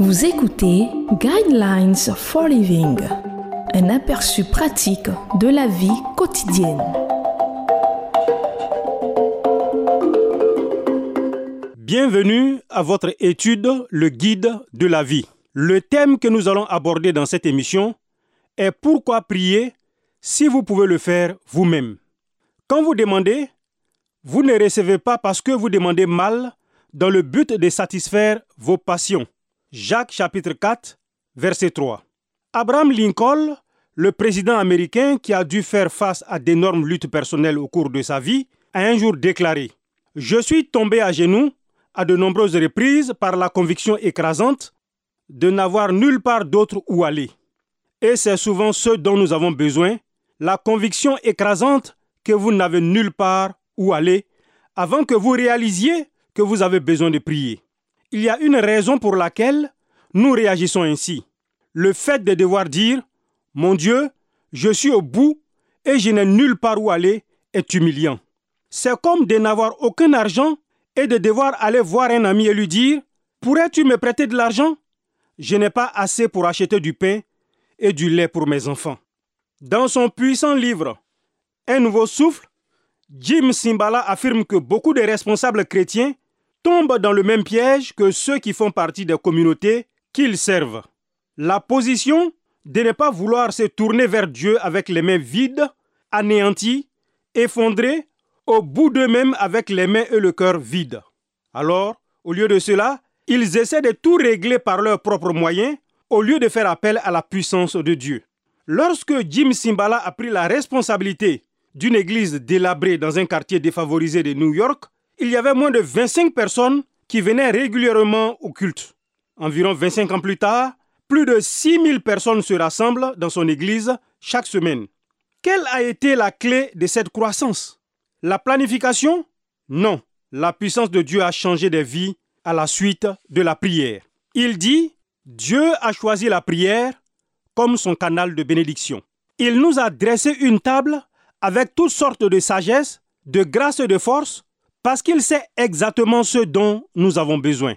Vous écoutez Guidelines for Living, un aperçu pratique de la vie quotidienne. Bienvenue à votre étude Le guide de la vie. Le thème que nous allons aborder dans cette émission est pourquoi prier si vous pouvez le faire vous-même? Quand vous demandez, vous ne recevez pas parce que vous demandez mal dans le but de satisfaire vos passions. Jacques chapitre 4, verset 3. Abraham Lincoln, le président américain qui a dû faire face à d'énormes luttes personnelles au cours de sa vie, a un jour déclaré ⁇ Je suis tombé à genoux à de nombreuses reprises par la conviction écrasante de n'avoir nulle part d'autre où aller. Et c'est souvent ce dont nous avons besoin, la conviction écrasante que vous n'avez nulle part où aller, avant que vous réalisiez que vous avez besoin de prier. Il y a une raison pour laquelle nous réagissons ainsi. Le fait de devoir dire, Mon Dieu, je suis au bout et je n'ai nulle part où aller est humiliant. C'est comme de n'avoir aucun argent et de devoir aller voir un ami et lui dire, Pourrais-tu me prêter de l'argent? Je n'ai pas assez pour acheter du pain et du lait pour mes enfants. Dans son puissant livre Un nouveau souffle, Jim Simbala affirme que beaucoup de responsables chrétiens tombent dans le même piège que ceux qui font partie des communautés qu'ils servent. La position de ne pas vouloir se tourner vers Dieu avec les mains vides, anéanties, effondrées, au bout d'eux-mêmes avec les mains et le cœur vides. Alors, au lieu de cela, ils essaient de tout régler par leurs propres moyens au lieu de faire appel à la puissance de Dieu. Lorsque Jim Simbala a pris la responsabilité d'une église délabrée dans un quartier défavorisé de New York, il y avait moins de 25 personnes qui venaient régulièrement au culte. Environ 25 ans plus tard, plus de 6000 personnes se rassemblent dans son église chaque semaine. Quelle a été la clé de cette croissance? La planification? Non. La puissance de Dieu a changé des vies à la suite de la prière. Il dit, Dieu a choisi la prière comme son canal de bénédiction. Il nous a dressé une table avec toutes sortes de sagesse, de grâce et de force, parce qu'il sait exactement ce dont nous avons besoin.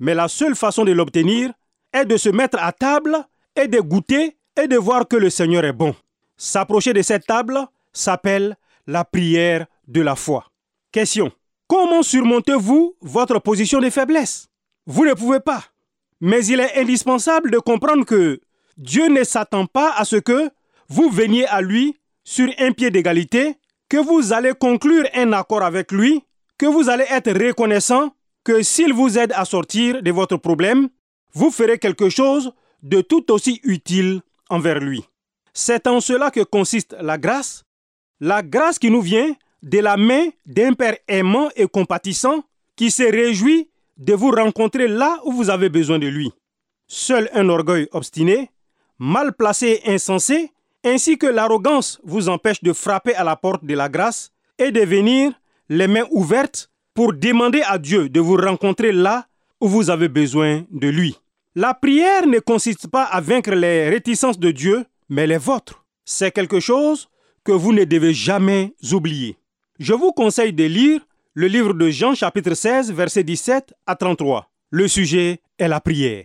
Mais la seule façon de l'obtenir est de se mettre à table et de goûter et de voir que le Seigneur est bon. S'approcher de cette table s'appelle la prière de la foi. Question. Comment surmontez-vous votre position de faiblesse? Vous ne pouvez pas. Mais il est indispensable de comprendre que Dieu ne s'attend pas à ce que vous veniez à lui sur un pied d'égalité, que vous allez conclure un accord avec lui, que vous allez être reconnaissant que s'il vous aide à sortir de votre problème, vous ferez quelque chose de tout aussi utile envers lui. C'est en cela que consiste la grâce, la grâce qui nous vient de la main d'un Père aimant et compatissant qui se réjouit de vous rencontrer là où vous avez besoin de lui. Seul un orgueil obstiné, mal placé et insensé, ainsi que l'arrogance vous empêche de frapper à la porte de la grâce et de venir les mains ouvertes pour demander à Dieu de vous rencontrer là où vous avez besoin de lui. La prière ne consiste pas à vaincre les réticences de Dieu, mais les vôtres. C'est quelque chose que vous ne devez jamais oublier. Je vous conseille de lire le livre de Jean chapitre 16 verset 17 à 33. Le sujet est la prière.